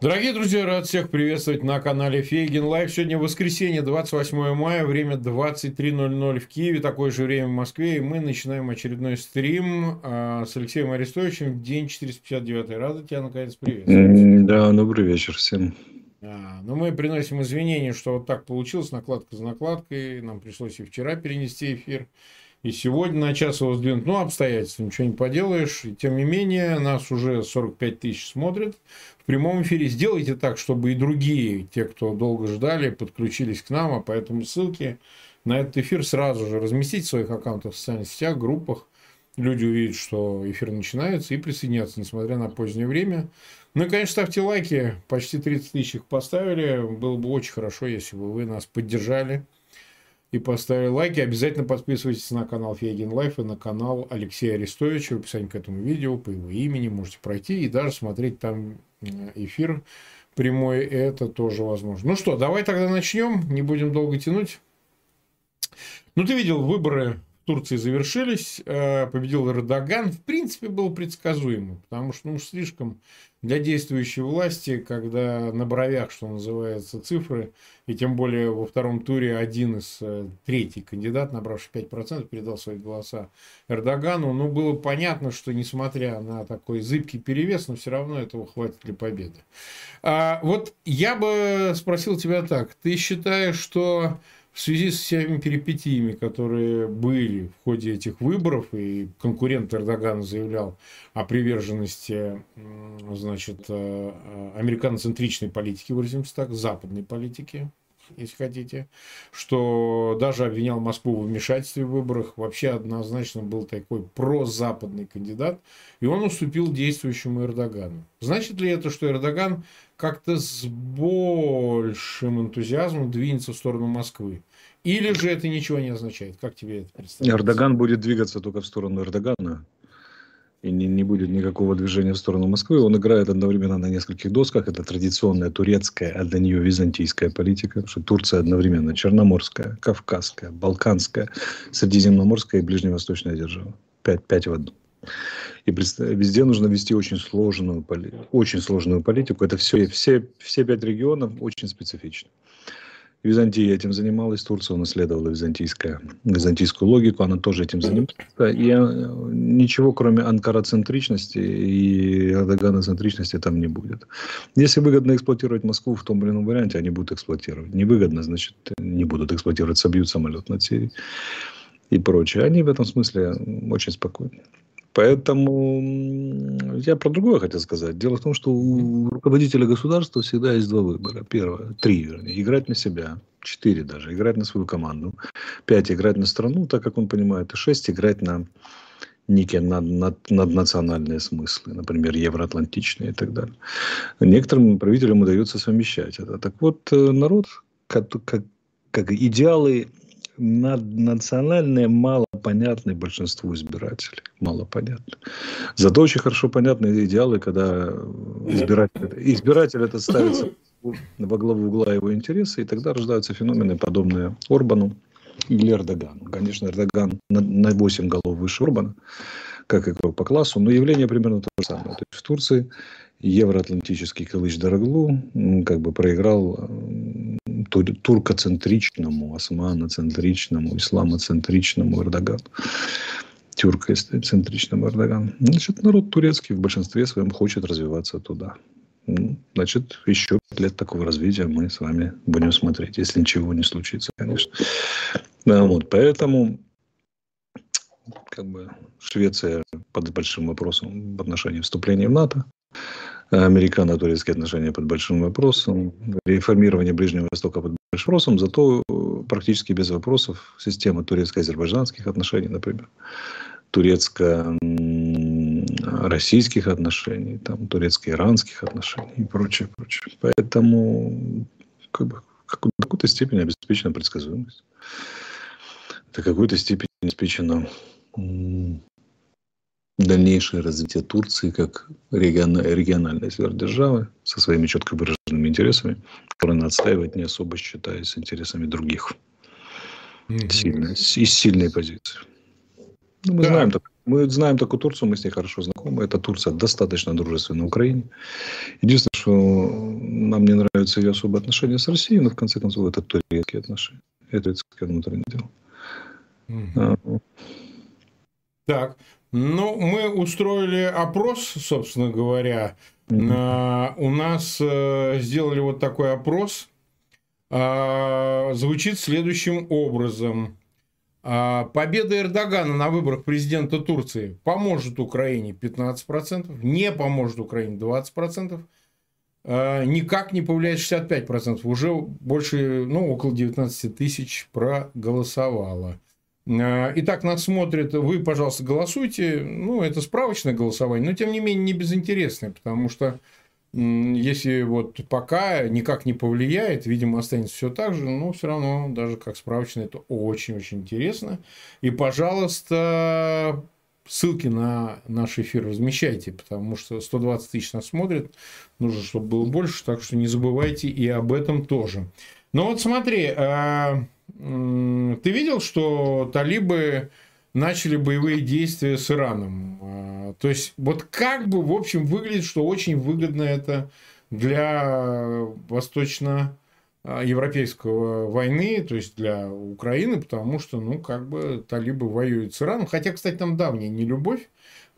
Дорогие друзья, рад всех приветствовать на канале Фейгин Лайв. Сегодня воскресенье, 28 мая, время 23.00 в Киеве, такое же время в Москве. И мы начинаем очередной стрим а, с Алексеем Арестовичем, день 459. Рада тебя наконец приветствовать. Да, добрый вечер всем. А, ну, мы приносим извинения, что вот так получилось, накладка за накладкой. Нам пришлось и вчера перенести эфир. И сегодня на час его сдвинуть. Ну, обстоятельства, ничего не поделаешь. И тем не менее, нас уже 45 тысяч смотрят в прямом эфире. Сделайте так, чтобы и другие, те, кто долго ждали, подключились к нам. А поэтому ссылки на этот эфир сразу же разместить в своих аккаунтах в социальных сетях, группах. Люди увидят, что эфир начинается и присоединятся, несмотря на позднее время. Ну и, конечно, ставьте лайки. Почти 30 тысяч их поставили. Было бы очень хорошо, если бы вы нас поддержали и поставили лайки. Обязательно подписывайтесь на канал Фейгин Live и на канал Алексея Арестовича. В описании к этому видео по его имени можете пройти и даже смотреть там э, эфир прямой. Это тоже возможно. Ну что, давай тогда начнем. Не будем долго тянуть. Ну, ты видел выборы Турции завершились, э, победил Эрдоган, в принципе, был предсказуемо, потому что ну, слишком для действующей власти, когда на бровях, что называется, цифры, и тем более во втором туре один из э, третий кандидат, набравший 5%, передал свои голоса Эрдогану, ну, было понятно, что несмотря на такой зыбкий перевес, но все равно этого хватит для победы. А, вот я бы спросил тебя так, ты считаешь, что в связи с всеми перипетиями, которые были в ходе этих выборов, и конкурент Эрдогана заявлял о приверженности значит, э, э, американоцентричной политики, выразимся так, западной политики, если хотите, что даже обвинял Москву в вмешательстве в выборах, вообще однозначно был такой прозападный кандидат, и он уступил действующему Эрдогану. Значит ли это, что Эрдоган как-то с большим энтузиазмом двинется в сторону Москвы? Или же это ничего не означает? Как тебе это представляется? Эрдоган будет двигаться только в сторону Эрдогана и не, не будет никакого движения в сторону Москвы. Он играет одновременно на нескольких досках. Это традиционная турецкая, а для нее византийская политика. Потому что Турция одновременно черноморская, кавказская, балканская, средиземноморская и ближневосточная держава. Пять, пять в одном. И везде нужно вести очень сложную, очень сложную политику. Это все, все, все пять регионов очень специфичны. Византия этим занималась, Турция унаследовала византийская, византийскую логику, она тоже этим занимается. И э, ничего, кроме анкароцентричности и эрдоганоцентричности там не будет. Если выгодно эксплуатировать Москву в том или ином варианте, они будут эксплуатировать. Невыгодно, значит, не будут эксплуатировать, собьют самолет над Сирией и прочее. Они в этом смысле очень спокойны. Поэтому я про другое хотел сказать. Дело в том, что у руководителя государства всегда есть два выбора. Первое, три, вернее, играть на себя. Четыре даже, играть на свою команду. Пять, играть на страну, так как он понимает. И шесть, играть на некие над, над, наднациональные смыслы, например, евроатлантичные и так далее. Некоторым правителям удается совмещать это. Так вот, э, народ, как, как, как идеалы наднациональные мало понятны большинству избирателей. Мало понятны. Зато очень хорошо понятны идеалы, когда избиратель, избиратель это ставится во главу угла его интересы, и тогда рождаются феномены, подобные Орбану или Эрдогану. Конечно, Эрдоган на, на 8 голов выше Орбана, как игрок по классу, но явление примерно то же самое. То есть в Турции евроатлантический Кылыч Дороглу как бы проиграл туркоцентричному, османоцентричному, исламоцентричному Эрдогану. Тюркоцентричному Эрдогану. Значит, народ турецкий в большинстве своем хочет развиваться туда. Ну, значит, еще пять лет такого развития мы с вами будем смотреть, если ничего не случится, конечно. Да, вот, поэтому как бы Швеция под большим вопросом в отношении вступления в НАТО американо-турецкие отношения под большим вопросом, реформирование Ближнего Востока под большим вопросом, зато практически без вопросов система турецко-азербайджанских отношений, например, турецко-российских отношений, там, турецко-иранских отношений и прочее, прочее. Поэтому как бы, в какой-то степени обеспечена предсказуемость. В какой-то степени обеспечена дальнейшее развитие Турции как региональной сверхдержавы со своими четко выраженными интересами, которые надо отстаивать, не особо считаясь интересами других. Mm-hmm. Из сильной позиции. Ну, мы, да. знаем, мы знаем такую Турцию, мы с ней хорошо знакомы. Эта Турция достаточно дружественна Украине. Единственное, что нам не нравятся ее особые отношения с Россией, но в конце концов это турецкие отношения. Это турецкое внутреннее дело. Угу. Так, ну, мы устроили опрос, собственно говоря. Mm-hmm. У нас э, сделали вот такой опрос. А, звучит следующим образом. А, победа Эрдогана на выборах президента Турции поможет Украине 15%, не поможет Украине 20%, а, никак не повлияет 65%. Уже больше, ну, около 19 тысяч проголосовало. А, итак, нас смотрят, вы, пожалуйста, голосуйте. Ну, это справочное голосование, но тем не менее не безинтересное, потому что если вот пока никак не повлияет, видимо, останется все так же, но все равно, даже как справочное, это очень-очень интересно. И, пожалуйста, ссылки на наш эфир размещайте, потому что 120 тысяч нас смотрят, нужно, чтобы было больше, так что не забывайте и об этом тоже. Ну вот смотри, а, ты видел, что талибы начали боевые действия с Ираном. А, то есть, вот как бы, в общем, выглядит, что очень выгодно это для восточно европейского войны, то есть для Украины, потому что, ну, как бы талибы воюют с Ираном. Хотя, кстати, там давняя не любовь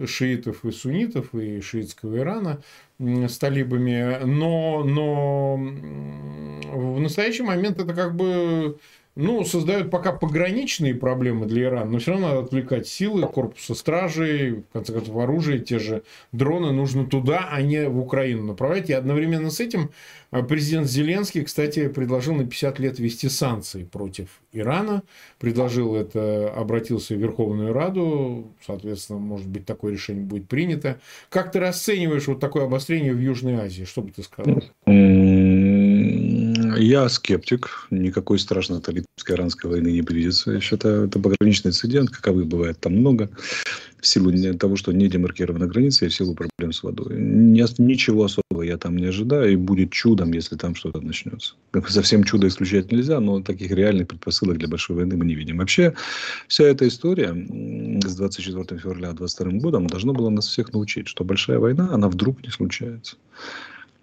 шиитов и суннитов и шиитского Ирана с талибами, но, но в настоящий момент это как бы ну, создают пока пограничные проблемы для Ирана, но все равно надо отвлекать силы корпуса стражей, в конце концов, оружие, те же дроны нужно туда, а не в Украину направлять. И одновременно с этим э, президент Зеленский, кстати, предложил на 50 лет ввести санкции против Ирана. Предложил это, обратился в Верховную Раду, соответственно, может быть, такое решение будет принято. Как ты расцениваешь вот такое обострение в Южной Азии? Что бы ты сказал? Я скептик. Никакой страшной талибской иранской войны не предвидится. Я считаю, это пограничный инцидент, каковых бывает там много. В силу того, что не демаркирована граница и в силу проблем с водой. Ничего особого я там не ожидаю. И будет чудом, если там что-то начнется. Совсем чудо исключать нельзя, но таких реальных предпосылок для большой войны мы не видим. Вообще, вся эта история с 24 февраля 2022 годом должна была нас всех научить, что большая война, она вдруг не случается.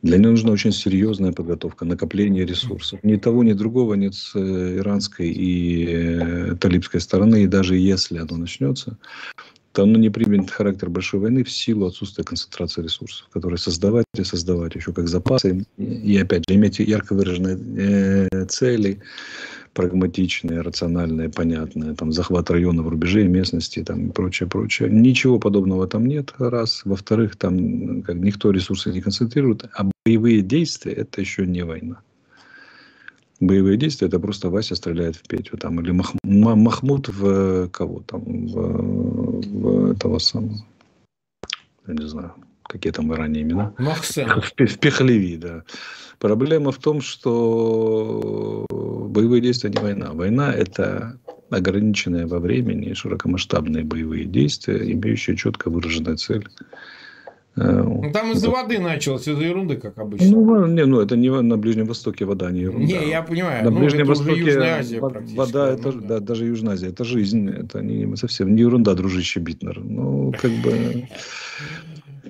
Для нее нужна очень серьезная подготовка, накопление ресурсов. Ни того, ни другого нет с э, иранской и э, талибской стороны. И даже если оно начнется, то оно не примет характер большой войны в силу отсутствия концентрации ресурсов, которые создавать и создавать еще как запасы. И опять же, иметь ярко выраженные э, цели, прагматичные, рациональные, понятные, там, захват районов, рубежей, местности там, и прочее, прочее. Ничего подобного там нет, раз. Во-вторых, там как, никто ресурсы не концентрирует, а боевые действия – это еще не война. Боевые действия – это просто Вася стреляет в Петю, там, или Мах, Махмуд в кого там, в, в этого самого, я не знаю, какие там ранее имена. Махсен. Пехлеви, да. Проблема в том, что боевые действия не война. Война – это ограниченные во времени широкомасштабные боевые действия, имеющие четко выраженную цель. Э, ну, там из-за воды началось, из-за ерунды, как обычно. Ну, не, ну, это не на Ближнем Востоке вода, не ерунда. Не, я понимаю. На ну, Ближнем Востоке Южная Азия вода, это, ну, да. да, даже Южная Азия, это жизнь, это не, совсем не ерунда, дружище Битнер. Ну, как бы...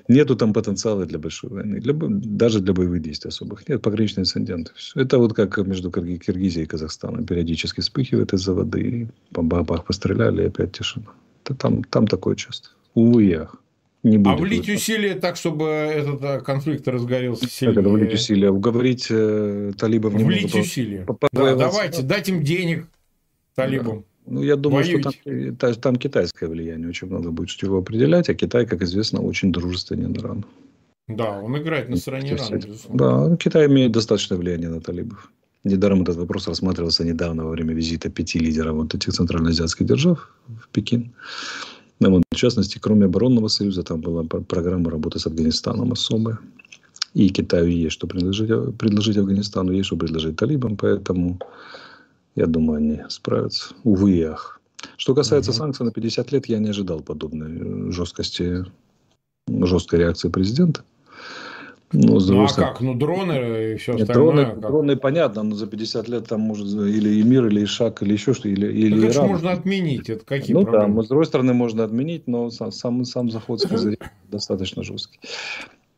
Нету там потенциала для большой войны, для, даже для боевых действий особых. Нет, пограничные инциденты. Это вот как между Киргизией и Казахстаном. Периодически вспыхивает из-за воды. По бабах постреляли, и опять тишина. Это там, там такое часто. Увы, я. Не будет а влить усилия так, чтобы этот э, конфликт разгорелся сильнее? Как это влить усилия? Уговорить э, талибов... Влить усилия. Да, давайте, дать им денег талибам. Ну, я думаю, Воюйте. что там, там китайское влияние очень много будет что его определять, а Китай, как известно, очень дружественен Ирану. Да, он играет на стороне Ирана, Да, Китай имеет достаточное влияние на талибов. Недаром этот вопрос рассматривался недавно во время визита пяти лидеров вот этих центральноазиатских держав в Пекин. Ну, вот, в частности, кроме оборонного союза, там была программа работы с Афганистаном особая. И Китаю есть что предложить, предложить Афганистану, есть что предложить талибам, поэтому я думаю, они справятся. Увы и ах. Что касается угу. санкций на 50 лет, я не ожидал подобной жесткости, жесткой реакции президента. Ну, ну а как? Ну, дроны и все Нет, остальное. Дроны, как? дроны понятно, но за 50 лет там может или и мир, или Ишак, или еще что, или, или так Иран. можно отменить, это какие Ну проблемы? да, с другой стороны можно отменить, но сам, сам, сам заход с достаточно жесткий.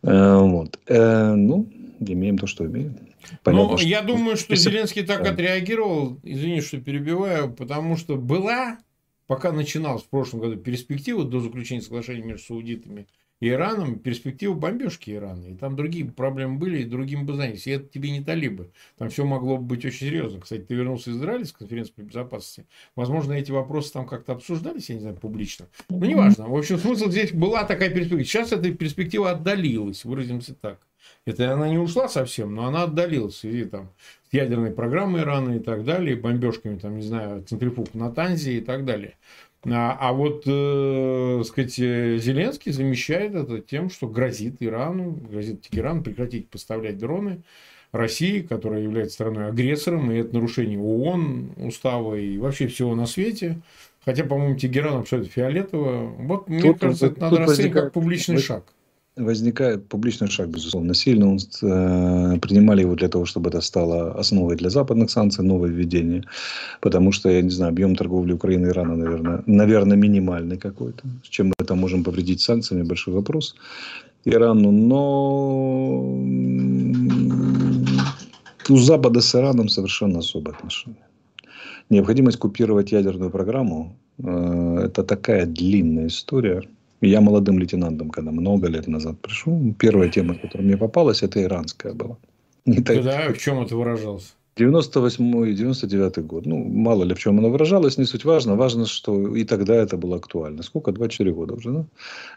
Э, вот. Э, ну, имеем то, что имеем. Понятно, ну, что... я думаю, что Зеленский так отреагировал, извини, что перебиваю, потому что была, пока начиналась в прошлом году перспектива до заключения соглашения между саудитами и Ираном перспектива бомбежки Ирана. И там другие проблемы были, и другим бы занялись. И это тебе не талибы. Там все могло бы быть очень серьезно. Кстати, ты вернулся из Израиля с конференции по безопасности. Возможно, эти вопросы там как-то обсуждались, я не знаю, публично. Но неважно. В общем, смысл здесь была такая перспектива. Сейчас эта перспектива отдалилась, выразимся так. Это она не ушла совсем, но она отдалилась в связи там, с ядерной программой Ирана и так далее, бомбежками, там, не знаю, центрифуг на Танзе и так далее. А, а вот, э, сказать, Зеленский замещает это тем, что грозит Ирану, грозит Тегерану прекратить поставлять дроны России, которая является страной-агрессором, и это нарушение ООН, устава и вообще всего на свете. Хотя, по-моему, Тегеран абсолютно фиолетово. Вот, мне тут, кажется, это надо расценивать как публичный шаг возникает публичный шаг, безусловно, сильно. Он, э, принимали его для того, чтобы это стало основой для западных санкций, новое введение. Потому что, я не знаю, объем торговли Украины и Ирана, наверное, наверное минимальный какой-то. С чем мы это можем повредить санкциями, большой вопрос. Ирану, но у Запада с Ираном совершенно особые отношения. Необходимость купировать ядерную программу э, – это такая длинная история – я молодым лейтенантом, когда много лет назад пришел, первая тема, которая мне попалась, это иранская была. Не так... Да, в чем это выражалось? 98 99 год. Ну, мало ли в чем она выражалась, не суть важно. Важно, что и тогда это было актуально. Сколько? 24 года уже, да?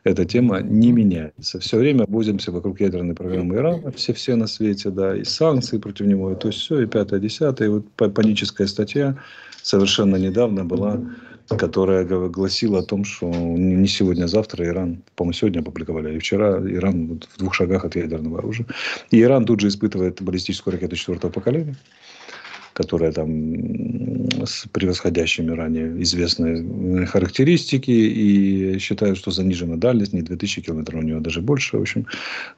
Эта тема не меняется. Все время возимся вокруг ядерной программы Ирана. Все-все на свете, да. И санкции против него, и то есть все, и пятое, десятое. И вот паническая статья совершенно недавно была которая гласила о том, что не сегодня, а завтра Иран, по-моему, сегодня опубликовали, и вчера Иран в двух шагах от ядерного оружия. И Иран тут же испытывает баллистическую ракету четвертого поколения, которая там с превосходящими ранее известные характеристики, и считают, что занижена дальность, не 2000 километров, у него даже больше. В общем,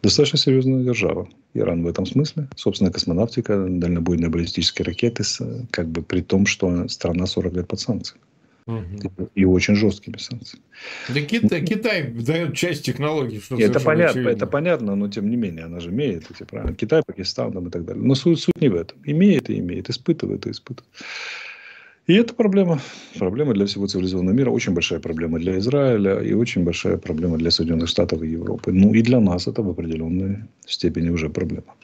достаточно серьезная держава. Иран в этом смысле. Собственно, космонавтика, дальнобойные баллистические ракеты, как бы при том, что страна 40 лет под санкциями. Угу. И очень жесткими санкциями. Да Китай, Китай дает часть технологий. Что это понятно, это понятно, но тем не менее, она же имеет эти правила. Китай, Пакистан там, и так далее. Но суть, суть не в этом. Имеет и имеет, испытывает и испытывает. И это проблема. Проблема для всего цивилизованного мира. Очень большая проблема для Израиля и очень большая проблема для Соединенных Штатов и Европы. Ну и для нас это в определенной степени уже проблема.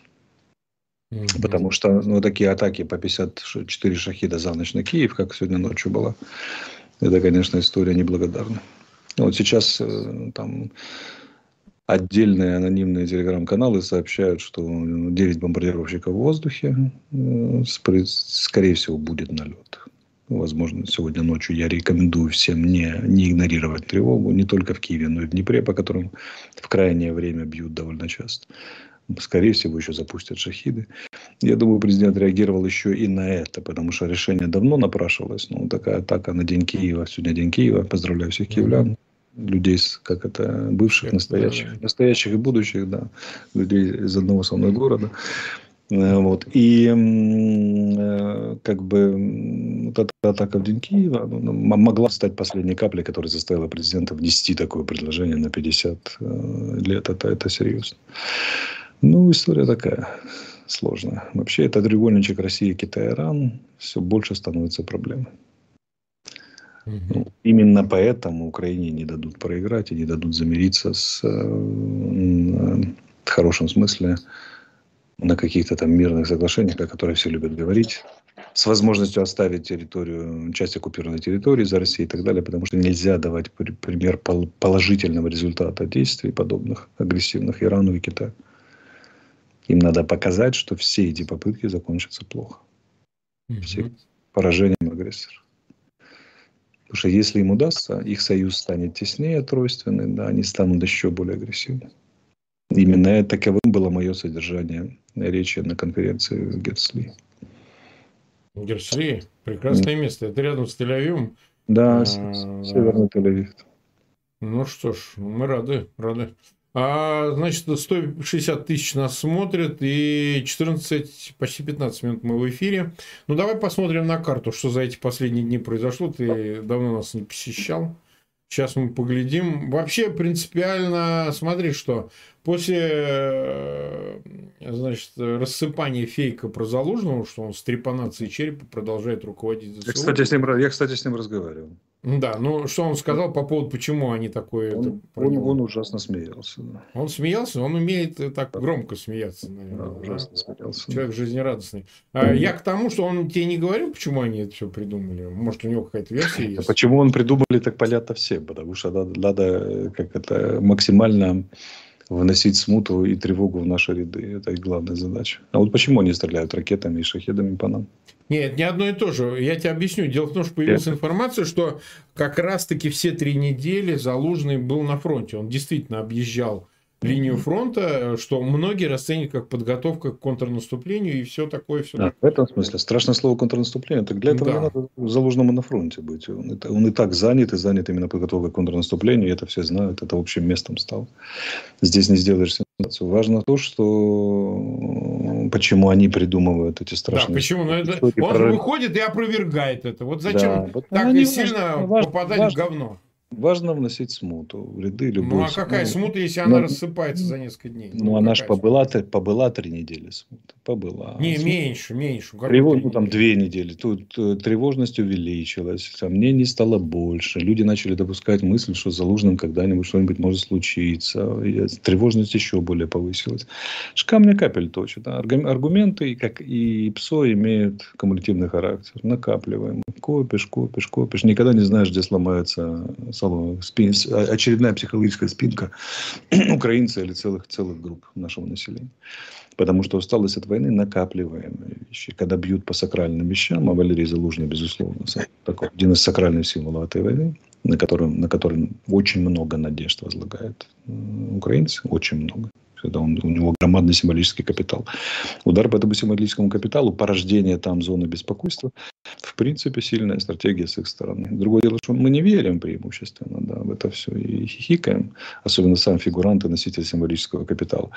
Потому что ну, такие атаки по 54 шахида за ночь на Киев, как сегодня ночью была, это, конечно, история неблагодарная. Вот сейчас э, там отдельные анонимные телеграм-каналы сообщают, что 9 бомбардировщиков в воздухе, э, скорее всего, будет налет. Возможно, сегодня ночью я рекомендую всем не, не игнорировать тревогу, не только в Киеве, но и в Днепре, по которым в крайнее время бьют довольно часто скорее всего, еще запустят шахиды. Я думаю, президент реагировал еще и на это, потому что решение давно напрашивалось. Ну, такая атака на День Киева. Сегодня День Киева. Поздравляю всех киевлян. Людей, как это, бывших, настоящих, настоящих и будущих, да, людей из одного со мной города. Э, вот. И э, как бы вот эта атака в День Киева ну, могла стать последней каплей, которая заставила президента внести такое предложение на 50 э, лет. Это, это серьезно. Ну, история такая сложная. Вообще, это треугольничек России, Китай, Иран все больше становится проблемой. Угу. Ну, именно поэтому Украине не дадут проиграть и не дадут замириться с, э, в хорошем смысле на каких-то там мирных соглашениях, о которых все любят говорить, с возможностью оставить территорию, часть оккупированной территории за Россией и так далее, потому что нельзя давать пример положительного результата действий подобных агрессивных Ирану и Китаю. Им надо показать, что все эти попытки закончатся плохо. Все поражением агрессора. Потому что если им удастся, их союз станет теснее, тройственный, да, они станут еще более агрессивны. Именно таковым было мое содержание речи на конференции в Герсли. Герсли, прекрасное место. Это рядом с Тель-Авивом. Да, а, северный Тель-Авив. Ну что ж, мы рады, рады. А, значит, 160 тысяч нас смотрят, и 14, почти 15 минут мы в эфире. Ну, давай посмотрим на карту, что за эти последние дни произошло. Ты давно нас не посещал. Сейчас мы поглядим. Вообще принципиально, смотри, что после э, значит, рассыпания фейка про Залужного, что он с трепанацией черепа продолжает руководить. Я, кстати, с ним, я, кстати, с ним разговаривал. Да, ну что он сказал по поводу, почему они такое... Он, он, он ужасно смеялся. Да. Он смеялся, он умеет так громко смеяться, наверное. Да, ужасно да? смеялся. Человек жизнерадостный. А, я к тому, что он тебе не говорил, почему они это все придумали. Может, у него какая-то версия есть? А почему он придумали, так понятно всем. Потому что надо, надо как это максимально вносить смуту и тревогу в наши ряды. Это их главная задача. А вот почему они стреляют ракетами и шахедами по нам? Нет, не одно и то же. Я тебе объясню. Дело в том, что появилась информация, что как раз-таки все три недели Залужный был на фронте. Он действительно объезжал линию фронта, что многие расценивают как подготовка к контрнаступлению и все такое. Все да, такое. в этом смысле. Страшное слово контрнаступление. Так для этого да. не надо заложенному на фронте быть. Он, он и так занят, и занят именно подготовкой к контрнаступлению, и это все знают, это общим местом стал. Здесь не сделаешь сенсацию. Важно то, что почему они придумывают эти страшные... Да, почему? Ну, это... Он прорыв... выходит и опровергает это. Вот зачем да, так сильно важно, попадать важно, в говно? Важно вносить смуту в ряды любой. Ну а какая ну, смута, если она ну, рассыпается за несколько дней? Ну, ну она же побыла, побыла три недели смута. Побыла. Не, смута. меньше, меньше. Тревож... Ну, там две недели. Тут э, тревожность увеличилась, сомнений стало больше. Люди начали допускать мысль, что за Лужным когда-нибудь что-нибудь может случиться. И тревожность еще более повысилась. Камня капель точит. Аргументы, как и ПСО, имеют кумулятивный характер. Накапливаем. Копишь, копишь, копишь. Никогда не знаешь, где сломается салона, спин, очередная психологическая спинка украинца или целых, целых групп нашего населения. Потому что усталость от войны накапливаемые вещи. Когда бьют по сакральным вещам, а Валерий Залужный, безусловно, такой, один из сакральных символов этой войны, на котором, на котором очень много надежд возлагают украинцы, очень много когда он, у него громадный символический капитал. Удар по этому символическому капиталу, порождение там зоны беспокойства, в принципе, сильная стратегия с их стороны. Другое дело, что мы не верим преимущественно да, в это все и хихикаем, особенно сам фигурант и носитель символического капитала.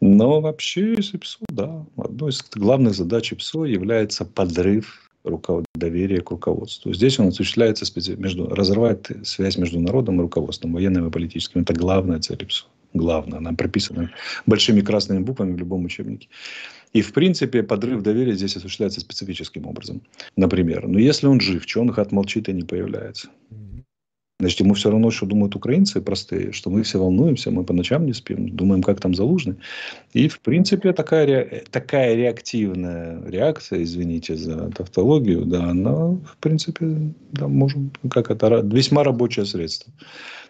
Но вообще, если ПСО, да, одной из главных задач ПСО является подрыв доверия к руководству. Здесь он осуществляется между, разрывает связь между народом и руководством, военным и политическим. Это главная цель ПСО главное. Она прописана большими красными буквами в любом учебнике. И, в принципе, подрыв доверия здесь осуществляется специфическим образом. Например, ну, если он жив, что он хат молчит и не появляется? Значит, ему все равно, что думают украинцы простые, что мы все волнуемся, мы по ночам не спим, думаем, как там залужны. И, в принципе, такая, такая реактивная реакция, извините за тавтологию, да, она, в принципе, да, можем, как это, весьма рабочее средство.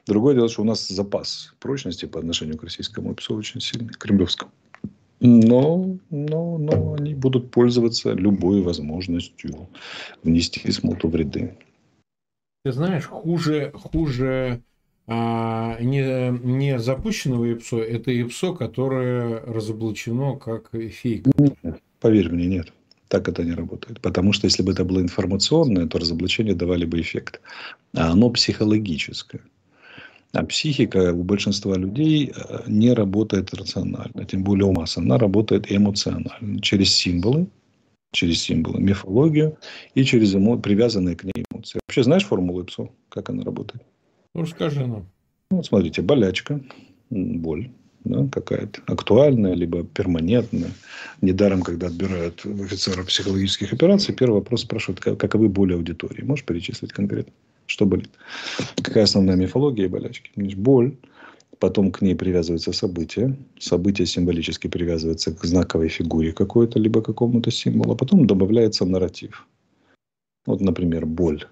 Другое дело, что у нас запас прочности по отношению к российскому ПСО очень сильный, кремлевскому. Но, но, но они будут пользоваться любой возможностью внести смуту в ряды. Ты знаешь, хуже, хуже а, не, не запущенного ИПСО, это ИПСО, которое разоблачено как фейк. Поверь мне, нет. Так это не работает. Потому что если бы это было информационное, то разоблачение давали бы эффект. А оно психологическое. А психика у большинства людей э, не работает рационально, тем более у масс. Она работает эмоционально, через символы, через символы, мифологию и через эмо... привязанные к ней эмоции. Вообще знаешь формулу ИПСО? Как она работает? Ну, расскажи нам. Ну, вот смотрите, болячка, боль, да, какая-то актуальная, либо перманентная. Недаром, когда отбирают офицеров психологических операций, первый вопрос спрашивают, каковы боли аудитории. Можешь перечислить конкретно, что болит? Какая основная мифология болячки? Боль, Потом к ней привязывается событие. Событие символически привязывается к знаковой фигуре какой-то, либо какому-то символу. А потом добавляется нарратив. Вот, например, боль.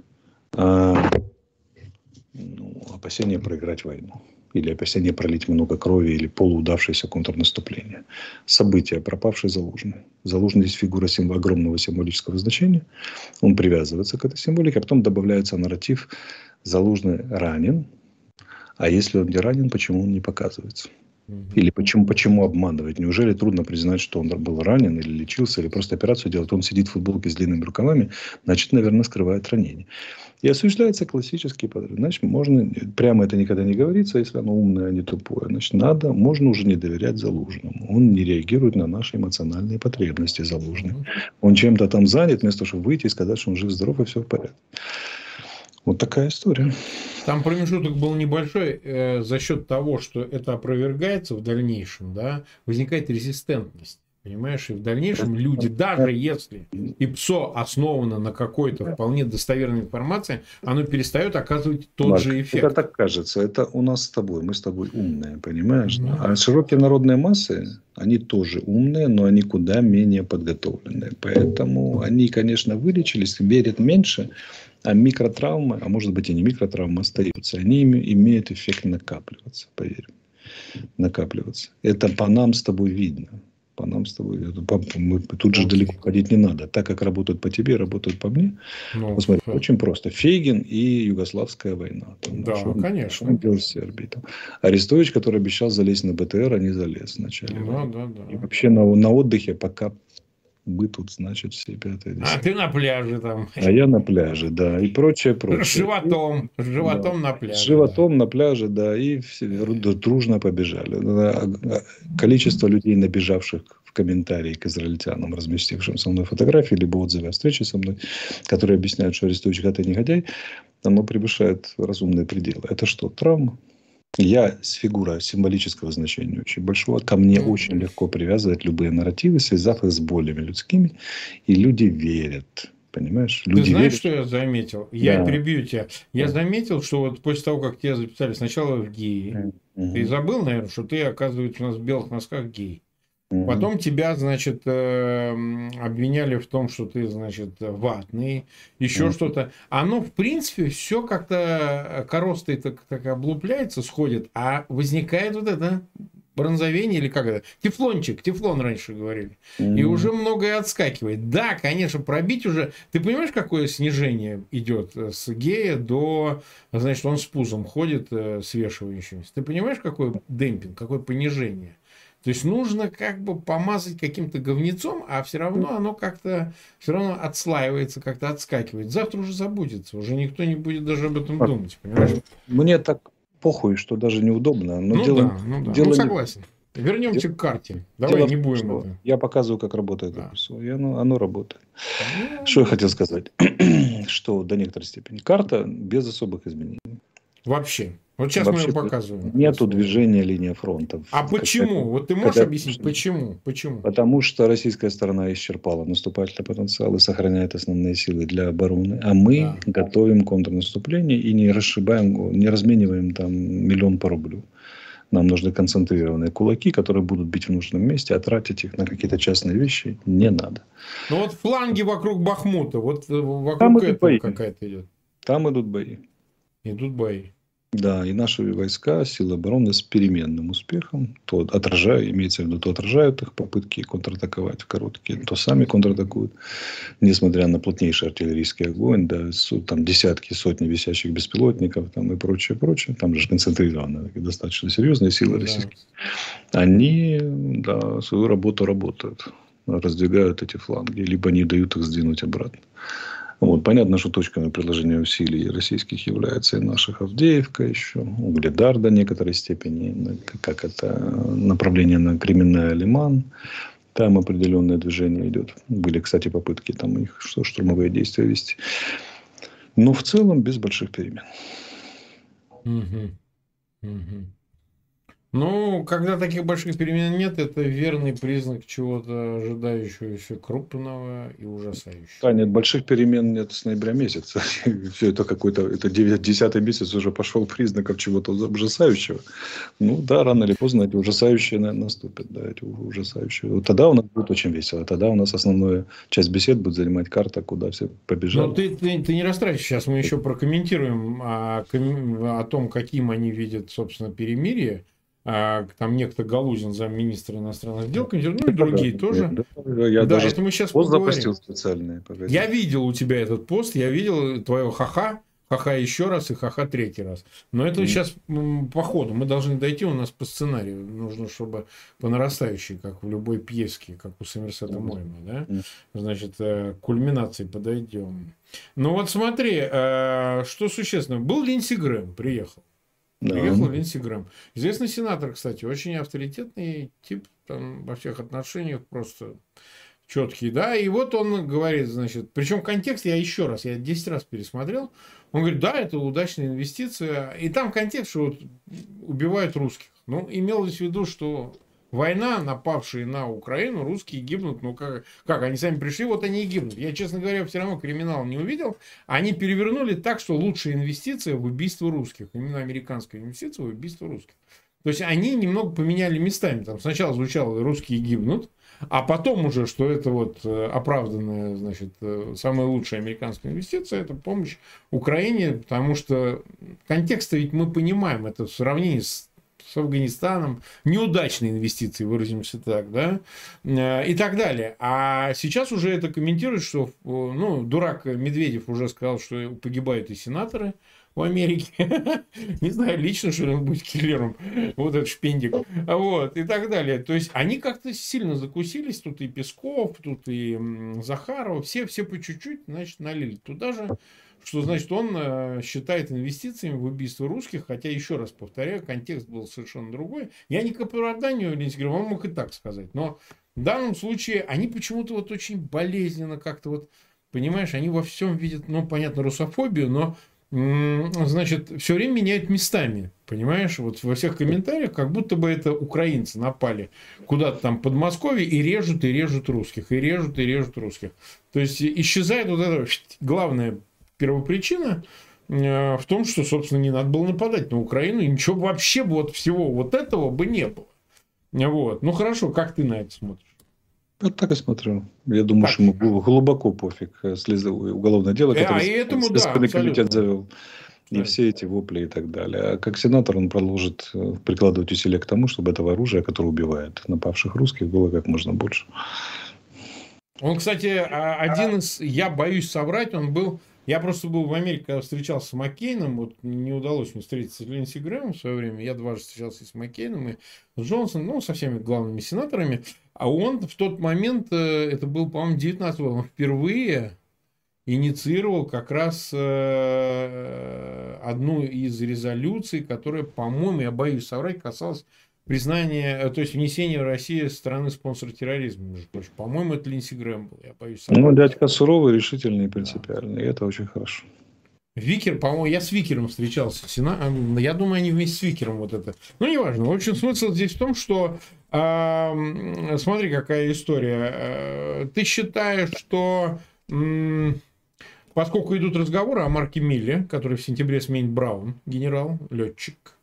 А, ну, опасение проиграть войну. Или опасение пролить много крови, или полуудавшееся контрнаступление. Событие, пропавший Залужный. Залужный здесь фигура символ, огромного символического значения. Он привязывается к этой символике, а потом добавляется нарратив Залужный ранен, а если он не ранен, почему он не показывается? Или почему, почему обманывать? Неужели трудно признать, что он был ранен или лечился, или просто операцию делает? Он сидит в футболке с длинными рукавами, значит, наверное, скрывает ранение. И осуществляется классический подрыв. Значит, можно, прямо это никогда не говорится, если оно умное, а не тупое. Значит, надо, можно уже не доверять Залужному. Он не реагирует на наши эмоциональные потребности Залужный. Он чем-то там занят, вместо того, чтобы выйти и сказать, что он жив-здоров и все в порядке. Вот такая история. Там промежуток был небольшой э, за счет того, что это опровергается в дальнейшем, да, возникает резистентность. Понимаешь, и в дальнейшем люди, даже если ИПСО основано на какой-то вполне достоверной информации, оно перестает оказывать тот Марк, же эффект. Это так кажется. Это у нас с тобой. Мы с тобой умные, понимаешь? Да. А широкие народные массы, они тоже умные, но они куда менее подготовленные. Поэтому они, конечно, вылечились, верят меньше, а микротравмы, а может быть и не микротравмы, остаются. Они имеют эффект накапливаться, поверь. Накапливаться. Это по нам с тобой видно по нам с тобой. Мы, тут же далеко ходить не надо. Так как работают по тебе, работают по мне. Ну, Посмотри, х... очень просто. Фейгин и Югославская война. Там, да, что, конечно. Он делал Сербии. Там. Арестович, который обещал залезть на БТР, а не залез вначале. Да, да, да. И вообще на, на отдыхе пока мы тут, значит, все пятое. А ты на пляже там. А я на пляже, да, и прочее, прочее. С животом, с животом да. на пляже. С животом да. на пляже, да, и все дружно побежали. А, а, количество людей, набежавших в комментарии к израильтянам, разместившим со мной фотографии, либо отзывы о встрече со мной, которые объясняют, что арестующих это негодяй, оно превышает разумные пределы. Это что, травма? Я с фигура символического значения очень большого. Ко мне mm-hmm. очень легко привязывать любые нарративы, связав их с болями людскими. И люди верят. Понимаешь? Люди Ты знаешь, верят. что я заметил? Я да. перебью тебя. Я да. заметил, что вот после того, как тебя записали сначала в геи, mm-hmm. ты забыл, наверное, что ты, оказывается, у нас в белых носках гей. Угу. Потом тебя, значит, эм, обвиняли в том, что ты, значит, ватный, еще угу. что-то. Оно, в принципе, все как-то коростой так, так облупляется, сходит, а возникает вот это бронзовение или как это? Тефлончик, тефлон раньше говорили. Mm-hmm. И уже многое отскакивает. Да, конечно, пробить уже... Ты понимаешь, какое снижение идет с гея до... Значит, он с пузом ходит, э, свешивающимся. Ты понимаешь, какой демпинг, какое понижение? То есть нужно как бы помазать каким-то говнецом, а все равно оно как-то все равно отслаивается, как-то отскакивает. Завтра уже забудется, уже никто не будет даже об этом думать, понимаешь? Мне так похуй, что даже неудобно. Но ну дело, да, ну да, дело ну согласен. Вернемся к карте. Давай дело не будем том, это. Я показываю, как работает да. это и оно, оно работает. Ну, что я хотел сказать? что до некоторой степени карта без особых изменений. Вообще. Вот сейчас Вообще, мы ее показываем. Нету движения линии фронта. А почему? вот ты можешь когда... объяснить, почему? почему? Потому что российская сторона исчерпала наступательный потенциал и сохраняет основные силы для обороны. А мы да. готовим контрнаступление и не расшибаем, не размениваем там миллион по рублю. Нам нужны концентрированные кулаки, которые будут бить в нужном месте, а тратить их на какие-то частные вещи не надо. Ну вот фланги вокруг Бахмута, вот э, вокруг этого какая-то идет. Там идут бои. Идут бои. Да, и наши войска, силы обороны с переменным успехом, то отражают, имеется в виду, то отражают их попытки контратаковать в короткие, то сами контратакуют, несмотря на плотнейший артиллерийский огонь, да, там десятки, сотни висящих беспилотников там, и прочее, прочее, там же концентрированы достаточно серьезные силы да. российские. Они да, свою работу работают, раздвигают эти фланги, либо не дают их сдвинуть обратно. Вот, понятно, что точками приложения усилий российских является и наша Авдеевка еще, Угледар до некоторой степени, как это направление на Кременная Лиман. Там определенное движение идет. Были, кстати, попытки там их что, штурмовые действия вести. Но в целом без больших перемен. Угу. Угу. Ну, когда таких больших перемен нет, это верный признак чего-то ожидающегося крупного и ужасающего. Да, нет, больших перемен нет с ноября месяца. Все это какой-то, это 9, 10 месяц уже пошел признаков чего-то ужасающего. Ну да, рано или поздно эти ужасающие наступят, да, эти ужасающие. Вот тогда у нас будет очень весело. Тогда у нас основную часть бесед будет занимать карта, куда все побежали. Ну, ты, ты, ты не расстраивайся, сейчас мы еще прокомментируем о, о том, каким они видят, собственно, перемирие. А, там некто Галузин, замминистра иностранных дел, ну и другие да, тоже. Да, я да, даже это мы сейчас пост поговорим. запустил специальный. Погоди. Я видел у тебя этот пост, я видел твоего ха-ха, ха-ха еще раз и ха-ха третий раз. Но это mm. сейчас по ходу. Мы должны дойти у нас по сценарию. Нужно, чтобы по нарастающей, как в любой пьеске, как у Сомерсета mm. Мойма, да? Mm. Значит, э, к кульминации подойдем. Ну вот смотри, э, что существенно. Был Линдси Грэм, приехал. Приехал Линдси Грэм. Известный сенатор, кстати, очень авторитетный тип там, во всех отношениях, просто четкий, да, и вот он говорит, значит, причем контекст я еще раз, я 10 раз пересмотрел, он говорит, да, это удачная инвестиция, и там контекст, что вот убивают русских. Ну, имелось в виду, что война, напавшие на Украину, русские гибнут, ну как, как, они сами пришли, вот они и гибнут. Я, честно говоря, все равно криминал не увидел. Они перевернули так, что лучшая инвестиция в убийство русских, именно американская инвестиция в убийство русских. То есть они немного поменяли местами. Там сначала звучало «русские гибнут», а потом уже, что это вот э, оправданная, значит, э, самая лучшая американская инвестиция, это помощь Украине, потому что контекст ведь мы понимаем, это в сравнении с Афганистаном, неудачные инвестиции, выразимся так, да, э, и так далее. А сейчас уже это комментируют, что, ну, дурак Медведев уже сказал, что погибают и сенаторы, в Америке. Не знаю, лично, что он будет киллером. Вот этот шпендик. Вот, и так далее. То есть, они как-то сильно закусились. Тут и Песков, тут и Захарова. Все, все по чуть-чуть, значит, налили туда же. Что значит, он э, считает инвестициями в убийство русских, хотя, еще раз повторяю, контекст был совершенно другой. Я не к оправданию Ленинского, он мог и так сказать. Но в данном случае они почему-то вот очень болезненно как-то вот, понимаешь, они во всем видят, ну, понятно, русофобию, но значит, все время меняют местами. Понимаешь, вот во всех комментариях, как будто бы это украинцы напали куда-то там под Подмосковье и режут, и режут русских, и режут, и режут русских. То есть исчезает вот эта главная первопричина э, в том, что, собственно, не надо было нападать на Украину, и ничего вообще вот всего вот этого бы не было. Вот. Ну хорошо, как ты на это смотришь? Вот так и смотрю. Я думаю, так. что ему глубоко пофиг. Э, Слезы, уголовное дело, э, которое а, и этому, да, комитет завел. И да. все эти вопли и так далее. А как сенатор он продолжит э, прикладывать усилия к тому, чтобы этого оружия, которое убивает напавших русских, было как можно больше. Он, кстати, а, один из, я боюсь соврать, он был я просто был в Америке, когда встречался с Маккейном, вот не удалось мне встретиться с Линдси Грэмом в свое время, я дважды встречался и с Маккейном, и с Джонсоном, ну, со всеми главными сенаторами, а он в тот момент, э, это был, по-моему, 19 он впервые инициировал как раз э, одну из резолюций, которая, по-моему, я боюсь соврать, касалась признание, э, то есть внесение в Россию страны спонсора терроризма, между прочим. По-моему, это Линдси Грэм был, я боюсь. Ну, дядька суровый, решительный и принципиальный, да. и это очень хорошо. Викер, по-моему, я с Викером встречался. Я думаю, они вместе с Викером вот это. Ну, неважно. В общем, смысл здесь в том, что э, смотри, какая история. Э, ты считаешь, что э, поскольку идут разговоры о Марке Милле, который в сентябре сменит Браун, генерал, летчик,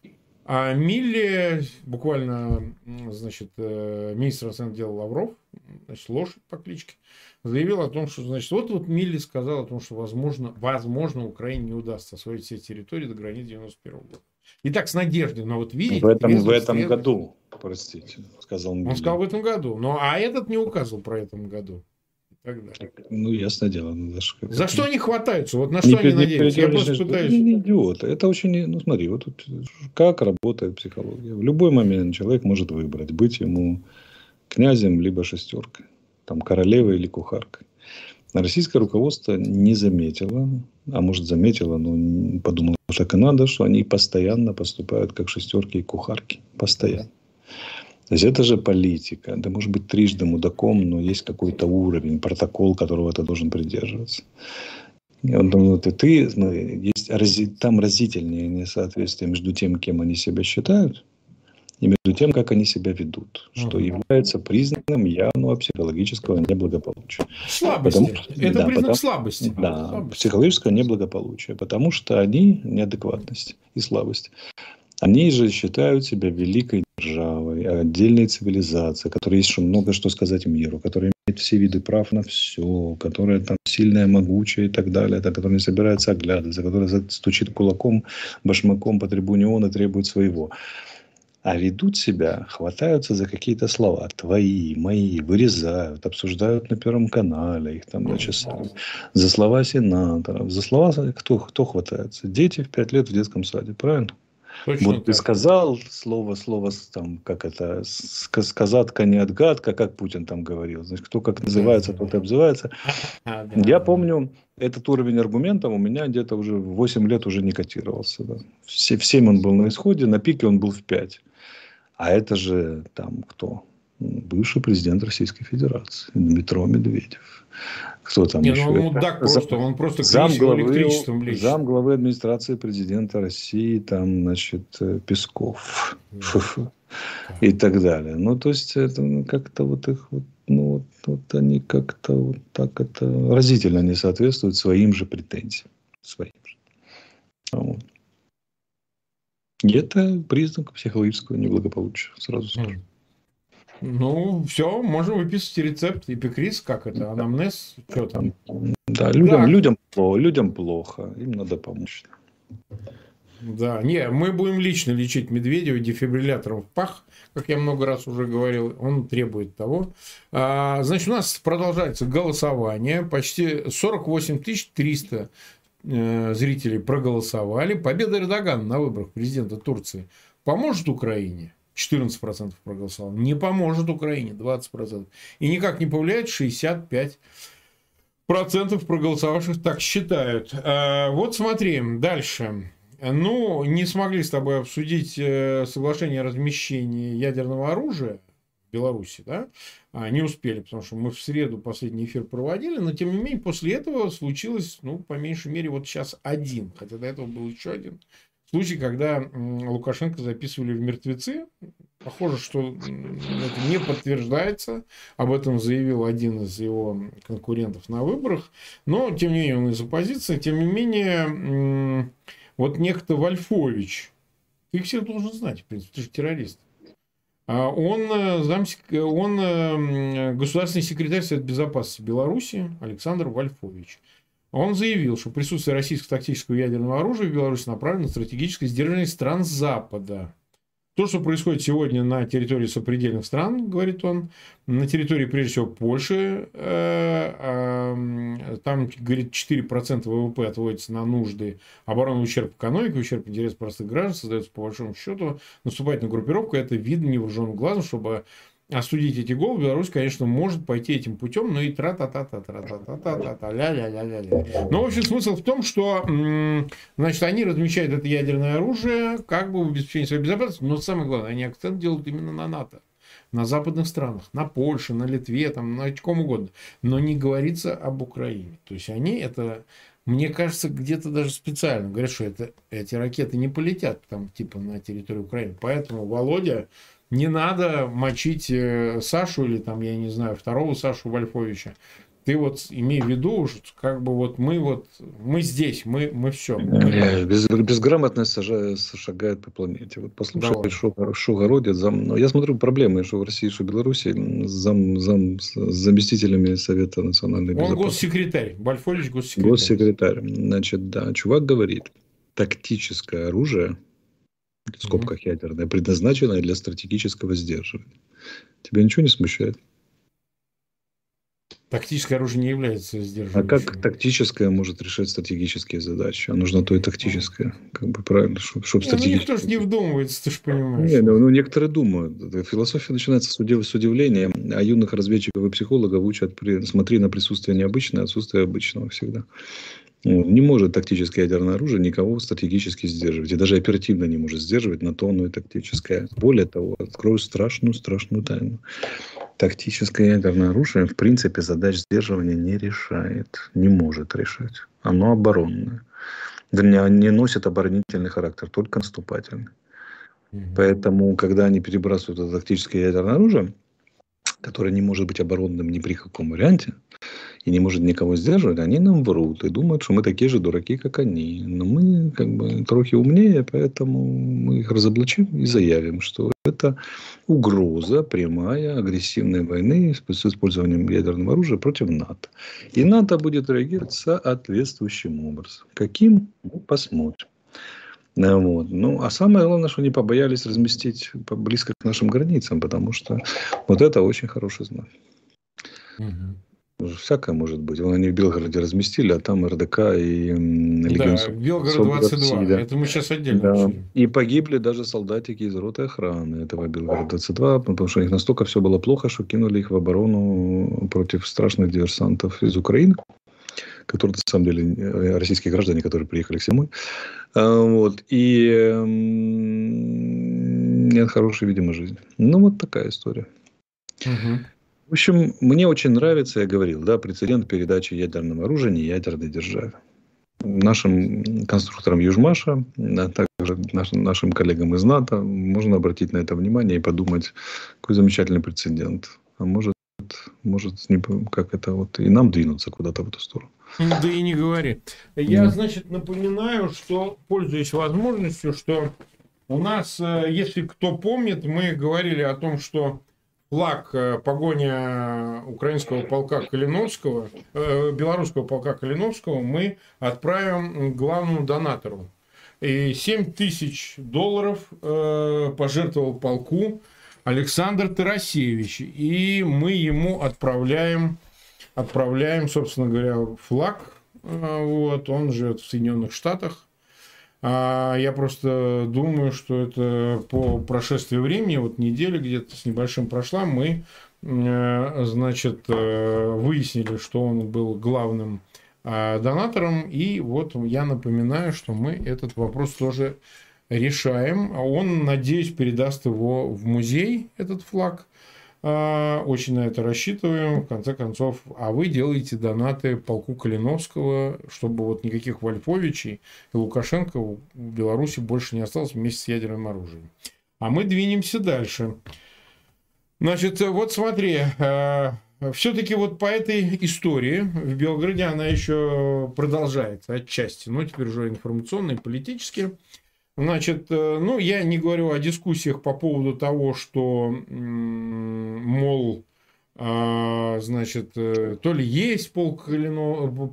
а Милли, буквально, значит, э, министр иностранных дел Лавров, значит, лошадь по кличке, заявил о том, что, значит, вот, вот Милли сказал о том, что, возможно, возможно, Украине не удастся освоить все территории до границ 91 года. И так с надеждой, но вот видите... В этом, в этом году, простите, сказал Милли. Он сказал в этом году, но а этот не указывал про этом году так далее. Ну, ясно дело. Ну, даже За что они хватаются? Вот на что не, они надеются? Я просто пытаюсь... Не идиот. Это очень... Ну, смотри, вот тут как работает психология. В любой момент человек может выбрать, быть ему князем, либо шестеркой. Там королевой или кухаркой. Российское руководство не заметило, а может заметило, но подумало, что так и надо, что они постоянно поступают как шестерки и кухарки. Постоянно. То есть это же политика. Да может быть трижды мудаком, но есть какой-то уровень, протокол, которого ты должен придерживаться. Он думает, и ты, смотри, есть рази, там разительнее несоответствие между тем, кем они себя считают, и между тем, как они себя ведут, что uh-huh. является признаком явного психологического неблагополучия. Слабости. Потому, Это да, признак потому, слабости. Да, слабости. психологического неблагополучия, потому что они неадекватность и слабость. Они же считают себя великой державой, отдельной цивилизацией, которая есть много что сказать миру, которая имеет все виды прав на все, которая там сильная, могучая и так далее, это, которая не собирается оглядываться, которая стучит кулаком, башмаком по трибуне он и требует своего. А ведут себя, хватаются за какие-то слова, твои, мои, вырезают, обсуждают на Первом канале, их там на часах. За слова сенаторов, за слова кто, кто хватается? Дети в пять лет в детском саде, правильно? Точно вот так. ты сказал слово, слово, там, как это, сказатка не отгадка, как Путин там говорил. Значит, кто как называется, тот и обзывается. Я помню, этот уровень аргументов у меня где-то уже в 8 лет уже не котировался. Да. В 7 он был на исходе, на пике он был в 5. А это же там кто? бывший президент Российской Федерации Дмитро Медведев. Кто там Не, еще? ну, он мудак просто, он просто зам главы, электричеством лечит. Зам главы администрации президента России, там, значит, э, Песков. Да. И так далее. Ну, то есть, это ну, как-то вот их вот, ну, вот, вот они как-то вот так это разительно не соответствуют своим же претензиям. Своим же. Вот. И это признак психологического неблагополучия, сразу скажу. Ну, все, можно выписывать рецепт. Эпикриз, как это, анамнез, что там? Да, людям, людям, плохо, людям плохо, им надо помочь. Да, не, мы будем лично лечить Медведева дефибриллятором в пах, как я много раз уже говорил, он требует того. А, значит, у нас продолжается голосование, почти 48 300 э, зрителей проголосовали. Победа Эрдогана на выборах президента Турции поможет Украине? 14% проголосовало. Не поможет Украине 20%. И никак не повлияет 65% проголосовавших так считают. А, вот смотри, дальше. Ну, не смогли с тобой обсудить э, соглашение о размещении ядерного оружия в Беларуси, да? А, не успели, потому что мы в среду последний эфир проводили, но тем не менее после этого случилось, ну, по меньшей мере, вот сейчас один, хотя до этого был еще один случай, когда Лукашенко записывали в мертвецы. Похоже, что это не подтверждается. Об этом заявил один из его конкурентов на выборах. Но, тем не менее, он из оппозиции. Тем не менее, вот некто Вольфович, ты их всех должен знать, в принципе, ты же террорист. А он, э, зам, он э, государственный секретарь Совета Безопасности Беларуси Александр Вольфович. Он заявил, что присутствие российского тактического ядерного оружия в Беларуси направлено на стратегическое сдерживание стран Запада. То, что происходит сегодня на территории сопредельных стран, говорит он, на территории, прежде всего, Польши, э, э, там, говорит, 4% ВВП отводится на нужды обороны ущерб экономики, ущерб интерес простых граждан, создается, по большому счету, наступательная группировка, это видно невооруженным глазом, чтобы осудить эти голы, Беларусь, конечно, может пойти этим путем, но и тра-та-та-та, тра-та-та-та-та, ля-ля-ля-ля-ля. Но, в общем, смысл в том, что, значит, они размещают это ядерное оружие как бы в обеспечении своей безопасности, но самое главное, они акцент делают именно на НАТО на западных странах, на Польше, на Литве, там, на ком угодно. Но не говорится об Украине. То есть они это, мне кажется, где-то даже специально говорят, что это, эти ракеты не полетят там типа на территорию Украины. Поэтому Володя не надо мочить э, Сашу или там, я не знаю, второго Сашу Вольфовича. Ты вот имей в виду, что как бы вот мы вот, мы здесь, мы, мы все. Мы... Без, безграмотность шагает по планете. Вот послушай, что, что городит. Зам, ну, я смотрю проблемы, что в России, что в Беларуси, зам, зам, с заместителями Совета национальной безопасности. Он госсекретарь, Вольфович госсекретарь. Госсекретарь. Значит, да, чувак говорит, тактическое оружие – в скобках mm-hmm. ядерная, предназначенная для стратегического сдерживания. Тебя ничего не смущает? Тактическое оружие не является сдерживающим. А как тактическое может решать стратегические задачи? А нужно то и тактическое. Как бы правильно, чтобы, чтобы стратегически... Ну, никто же не вдумывается, ты же понимаешь. Не, ну, ну, некоторые думают. Философия начинается с, удив... с удивления, а юных разведчиков и психологов учат при... смотри на присутствие необычное, отсутствие обычного всегда. Ну, не может тактическое ядерное оружие никого стратегически сдерживать. И даже оперативно не может сдерживать на то оно и тактическое. Более того, открою страшную, страшную тайну. Тактическое ядерное оружие, в принципе, задач сдерживания не решает. Не может решать. Оно оборонное. Вернее, не носит оборонительный характер, только наступательный. Mm-hmm. Поэтому, когда они перебрасывают это тактическое ядерное оружие, которое не может быть оборонным ни при каком варианте, и не может никого сдерживать, они нам врут и думают, что мы такие же дураки, как они. Но мы как бы трохи умнее, поэтому мы их разоблачим и заявим, что это угроза прямая агрессивной войны с использованием ядерного оружия против НАТО. И НАТО будет реагировать соответствующим образом. Каким? Мы посмотрим. Вот. Ну, а самое главное, что они побоялись разместить близко к нашим границам, потому что вот это очень хороший знак. Угу. Всякое может быть. Вон они в Белгороде разместили, а там РДК и Легион Да, Белгород 22. Да. Это мы сейчас отдельно да. И погибли даже солдатики из роты охраны этого Белгорода 22, потому что у них настолько все было плохо, что кинули их в оборону против страшных диверсантов из Украины которые, на самом деле, э, российские граждане, которые приехали к зимой. А, вот. И нет хорошей, видимо, жизни. Ну, вот такая история. Угу. В общем, мне очень нравится, я говорил, да, прецедент передачи ядерного оружия не ядерной державе. Нашим конструкторам Южмаша, а также нашим, нашим коллегам из НАТО можно обратить на это внимание и подумать, какой замечательный прецедент. А может, может как это вот и нам двинуться куда-то в эту сторону. Да и не говори. Я, значит, напоминаю, что, пользуясь возможностью, что у нас, э, если кто помнит, мы говорили о том, что флаг э, погоня украинского полка Калиновского, э, белорусского полка Калиновского мы отправим главному донатору. И 7 тысяч долларов э, пожертвовал полку Александр Тарасевич. И мы ему отправляем, отправляем, собственно говоря, флаг. Вот, он живет в Соединенных Штатах. А я просто думаю, что это по прошествии времени, вот неделя где-то с небольшим прошла, мы, э, значит, э, выяснили, что он был главным а, донатором. И вот я напоминаю, что мы этот вопрос тоже решаем. Он, надеюсь, передаст его в музей, этот флаг. А, очень на это рассчитываем. В конце концов, а вы делаете донаты полку Калиновского, чтобы вот никаких Вольфовичей и Лукашенко в Беларуси больше не осталось вместе с ядерным оружием. А мы двинемся дальше. Значит, вот смотри, а, все-таки вот по этой истории в Белграде она еще продолжается отчасти, но теперь уже информационно и политически. Значит, э, ну, я не говорю о дискуссиях по поводу того, что, мол, а, значит, э, то ли есть полк,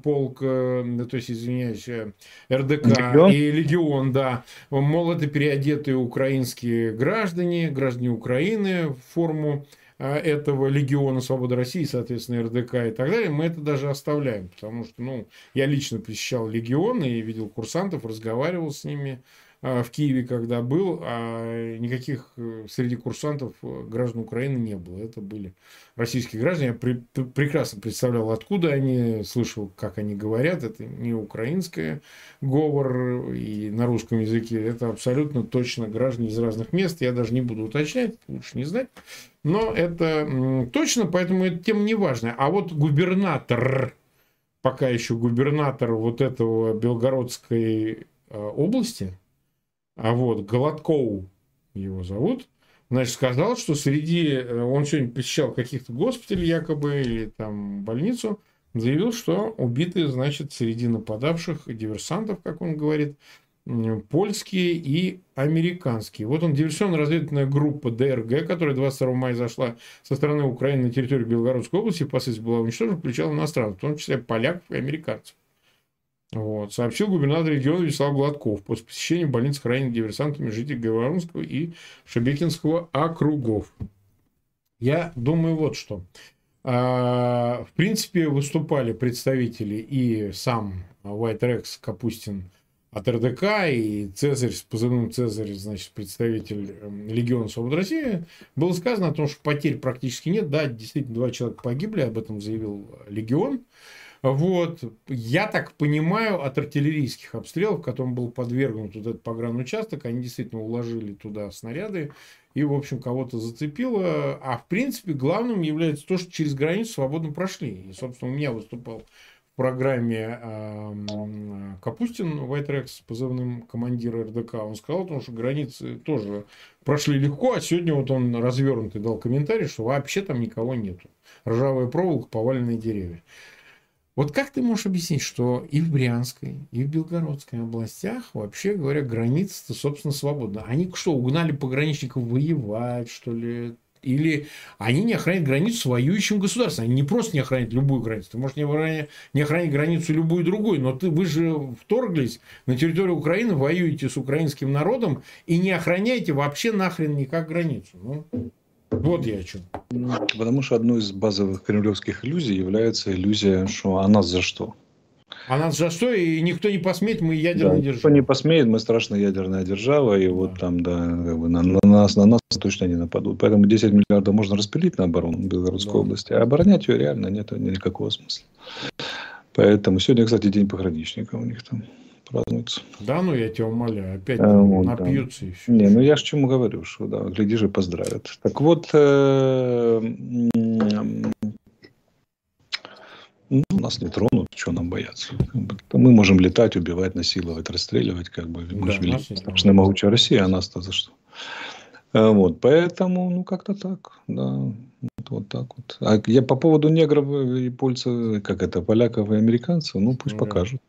полк, э, то есть, извиняюсь, РДК легион? и легион, да, мол, это переодетые украинские граждане, граждане Украины в форму а, этого легиона Свободы России, соответственно, РДК и так далее, мы это даже оставляем, потому что, ну, я лично посещал легион и видел курсантов, разговаривал с ними, в Киеве, когда был, а никаких э, среди курсантов э, граждан Украины не было. Это были российские граждане. Я при, прекрасно представлял, откуда они, слышал, как они говорят. Это не украинское говор и на русском языке. Это абсолютно точно граждане из разных мест. Я даже не буду уточнять, лучше не знать. Но это точно, поэтому это тем не важно. А вот губернатор, пока еще губернатор вот этого Белгородской э, области, а вот Голодкоу его зовут, значит, сказал, что среди... Э, он сегодня посещал каких-то госпиталей якобы или там больницу, заявил, что убиты, значит, среди нападавших диверсантов, как он говорит, польские и американские. Вот он, диверсионно-разведывательная группа ДРГ, которая 22 мая зашла со стороны Украины на территорию Белгородской области, впоследствии была уничтожена, включала иностранцев, в том числе поляков и американцев. Вот, сообщил губернатор региона Вячеслав Гладков после посещения больницы раненых диверсантами жителей Говорунского и Шебекинского округов. Я думаю вот что. А, в принципе, выступали представители и сам White Rex Капустин от РДК, и Цезарь с позывным Цезарь, значит, представитель эм, Легиона Свободы России. Было сказано о том, что потерь практически нет. Да, действительно, два человека погибли, об этом заявил Легион. Вот. Я так понимаю, от артиллерийских обстрелов, которым был подвергнут вот этот погранучасток, они действительно уложили туда снаряды и, в общем, кого-то зацепило. А, в принципе, главным является то, что через границу свободно прошли. И, собственно, у меня выступал в программе э, Капустин, Вайтрекс, позывным командир РДК, он сказал, потому что границы тоже прошли легко, а сегодня вот он развернутый дал комментарий, что вообще там никого нету. Ржавая проволока, поваленные деревья. Вот как ты можешь объяснить, что и в Брянской, и в Белгородской областях, вообще говоря, граница-то, собственно, свободна? Они что, угнали пограничников воевать, что ли? Или они не охраняют границу с воюющим государством. Они не просто не охраняют любую границу. Ты можешь не охранять границу любую другую, но ты, вы же вторглись на территорию Украины, воюете с украинским народом и не охраняете вообще нахрен никак границу. Ну, вот я о чем. Потому что одной из базовых кремлевских иллюзий является иллюзия, что а нас за что? А нас за что? И никто не посмеет, мы ядерная да, держава. Никто не посмеет, мы страшная ядерная держава, и да. вот там, да, как бы на, на нас, на нас точно не нападут. Поэтому 10 миллиардов можно распилить на оборону Белгородской да. области, а оборонять ее реально нет никакого смысла. Поэтому сегодня, кстати, день пограничника у них там празднуется. Да, ну я тебя умоляю, опять а, вот, напьются да. и все. Не, ну я ж чему говорю, что да, гляди же поздравят. Так вот, э, ну, нас не тронут, что нам бояться. Мы можем летать, убивать, насиловать, расстреливать, как бы. Мы да, же великая, могучая Россия, а нас-то за что? А, вот, поэтому, ну, как-то так, да, вот, вот так вот. А я по поводу негров и польцев, как это, поляков и американцев, ну, пусть да. покажут.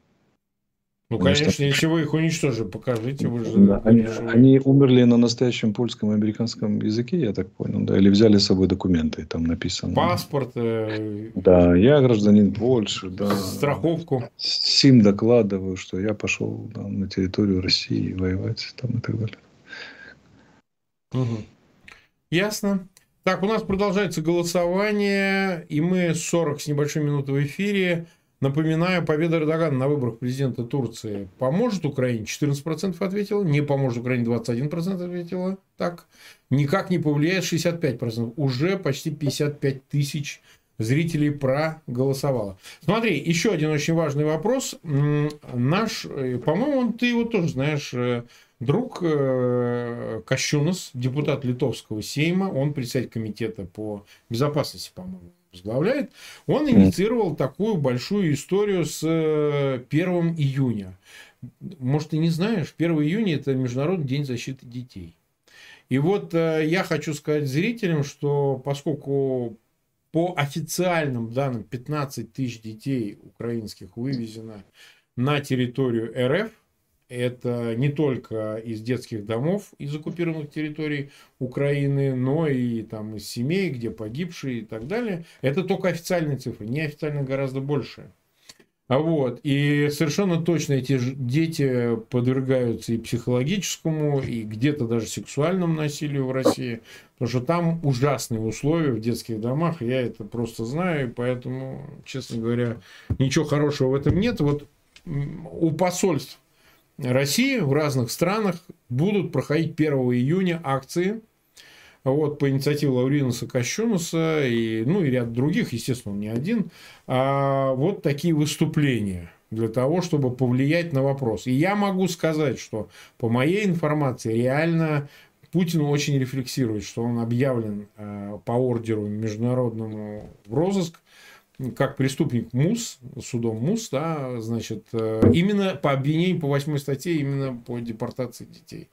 Ну, Потому конечно, что... если вы их уничтожили, покажите. Вы же, да, они, они умерли на настоящем польском и американском языке, я так понял, да, или взяли с собой документы, там написано. Паспорт. Э... Да, я гражданин Польши, да. Страховку. Сим докладываю, что я пошел да, на территорию России воевать там и так далее. Угу. Ясно. Так, у нас продолжается голосование, и мы 40 с небольшой минуты в эфире. Напоминаю, победа Эрдогана на выборах президента Турции поможет Украине? 14% ответило. Не поможет Украине? 21% ответило. Так. Никак не повлияет 65%. Уже почти 55 тысяч зрителей проголосовало. Смотри, еще один очень важный вопрос. Наш, э, по-моему, ты его тоже знаешь, э, друг э, Кощунас, депутат Литовского Сейма, он председатель комитета по безопасности, по-моему, возглавляет, он инициировал такую большую историю с 1 э, июня. Может, ты не знаешь, 1 июня это Международный день защиты детей. И вот э, я хочу сказать зрителям, что поскольку по официальным данным 15 тысяч детей украинских вывезено на территорию РФ, это не только из детских домов, из оккупированных территорий Украины, но и там из семей, где погибшие и так далее. Это только официальные цифры, неофициально гораздо больше. А вот, и совершенно точно эти дети подвергаются и психологическому, и где-то даже сексуальному насилию в России, потому что там ужасные условия в детских домах, я это просто знаю, и поэтому, честно говоря, ничего хорошего в этом нет. Вот у посольств России в разных странах будут проходить 1 июня акции вот, по инициативе Лауринуса Кощунуса и, ну, и ряд других, естественно, он не один, а вот такие выступления для того, чтобы повлиять на вопрос. И я могу сказать, что по моей информации реально Путин очень рефлексирует, что он объявлен э, по ордеру международному в розыск как преступник МУС, судом МУС, да, значит, э, именно по обвинению по восьмой статье, именно по депортации детей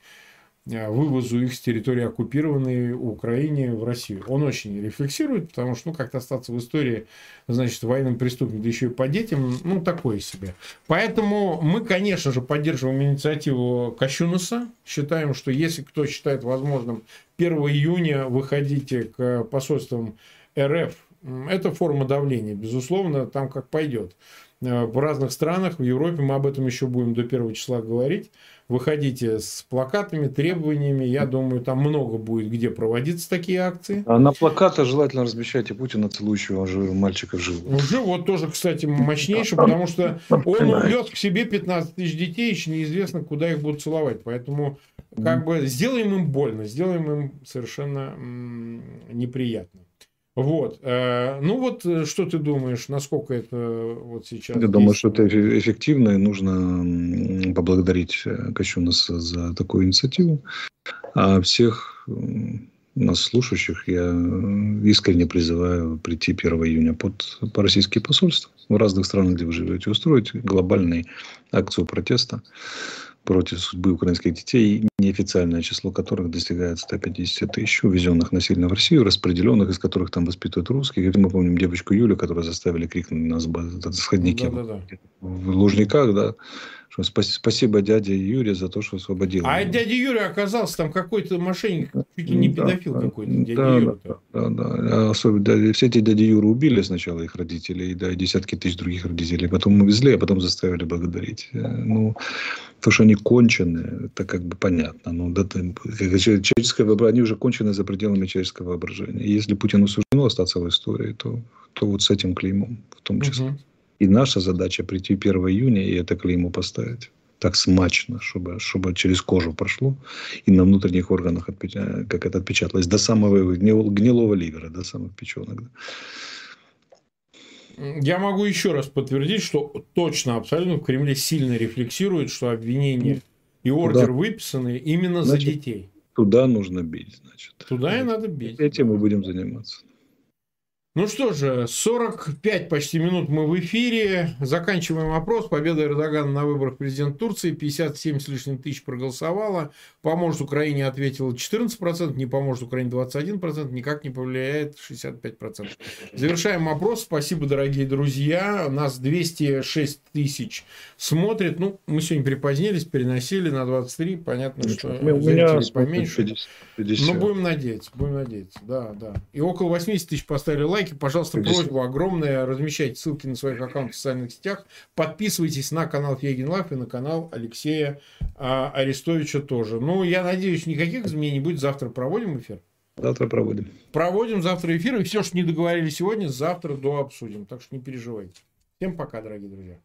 э, вывозу их с территории оккупированной Украине в Россию. Он очень рефлексирует, потому что, ну, как-то остаться в истории, значит, военным преступником, да еще и по детям, ну, такое себе. Поэтому мы, конечно же, поддерживаем инициативу Кощунаса. Считаем, что если кто считает возможным 1 июня выходите к посольствам РФ это форма давления, безусловно, там как пойдет. Э, в разных странах, в Европе, мы об этом еще будем до первого числа говорить. Выходите с плакатами, требованиями. Я думаю, там много будет, где проводиться такие акции. А на плакатах желательно размещайте Путина, целующего мальчика в живот. Ну, живот тоже, кстати, мощнейший, потому что он увез к себе 15 тысяч детей, еще неизвестно, куда их будут целовать. Поэтому как бы сделаем им больно, сделаем им совершенно неприятно. Вот. Э, ну вот, э, что ты думаешь, насколько это вот сейчас? Я думаю, что это эффективно, и нужно поблагодарить э, Кощунаса за такую инициативу. А всех нас слушающих я искренне призываю прийти 1 июня под, по российские посольства в разных странах, где вы живете, устроить глобальную акцию протеста против судьбы украинских детей, неофициальное число которых достигает 150 тысяч, увезенных насильно в Россию, распределенных, из которых там воспитывают русских. И мы помним девочку Юлю, которую заставили крикнуть на нас сходники да, да, да. в Лужниках, да, что спасибо дяде Юре за то, что освободил. А дядя Юрий оказался там какой-то мошенник, чуть ли не педофил да, какой-то. Дядя да, Юра да, да, да. Особенно, да, все эти дяди Юры убили сначала их родителей, да, и десятки тысяч других родителей. Потом увезли, а потом заставили благодарить. Э, ну, то, что они кончены, это как бы понятно. Но да, человеческое воображение, они уже кончены за пределами человеческого воображения. И если Путину суждено остаться в истории, то, то вот с этим клеймом в том числе. Угу. И наша задача прийти 1 июня и это клеймо поставить так смачно, чтобы, чтобы через кожу прошло и на внутренних органах как это отпечаталось до самого гнилого ливера, до самых печенок. Да. Я могу еще раз подтвердить, что точно, абсолютно в Кремле сильно рефлексируют, что обвинения и ордер Туда. выписаны именно Значит, за детей. Туда нужно бить, значит. Туда и надо бить. Этим мы будем заниматься. Ну что же, 45 почти минут мы в эфире. Заканчиваем опрос. Победа Эрдогана на выборах президента Турции. 57 с лишним тысяч проголосовало. Поможет Украине ответило 14%, не поможет Украине 21%, никак не повлияет 65%. Завершаем опрос. Спасибо, дорогие друзья. Нас 206 тысяч смотрит. Ну, мы сегодня припозднились, переносили на 23. Понятно, Ну, что мы- у меня поменьше. 50. 50. Ну, будем надеяться, будем надеяться, да, да. И около 80 тысяч поставили лайки. Пожалуйста, 50. просьба огромная. Размещайте ссылки на своих аккаунтах в социальных сетях. Подписывайтесь на канал Фейгин Live и на канал Алексея а, Арестовича тоже. Ну, я надеюсь, никаких изменений не будет. Завтра проводим эфир. Завтра проводим. Проводим завтра эфир. И все, что не договорили сегодня, завтра до обсудим. Так что не переживайте. Всем пока, дорогие друзья.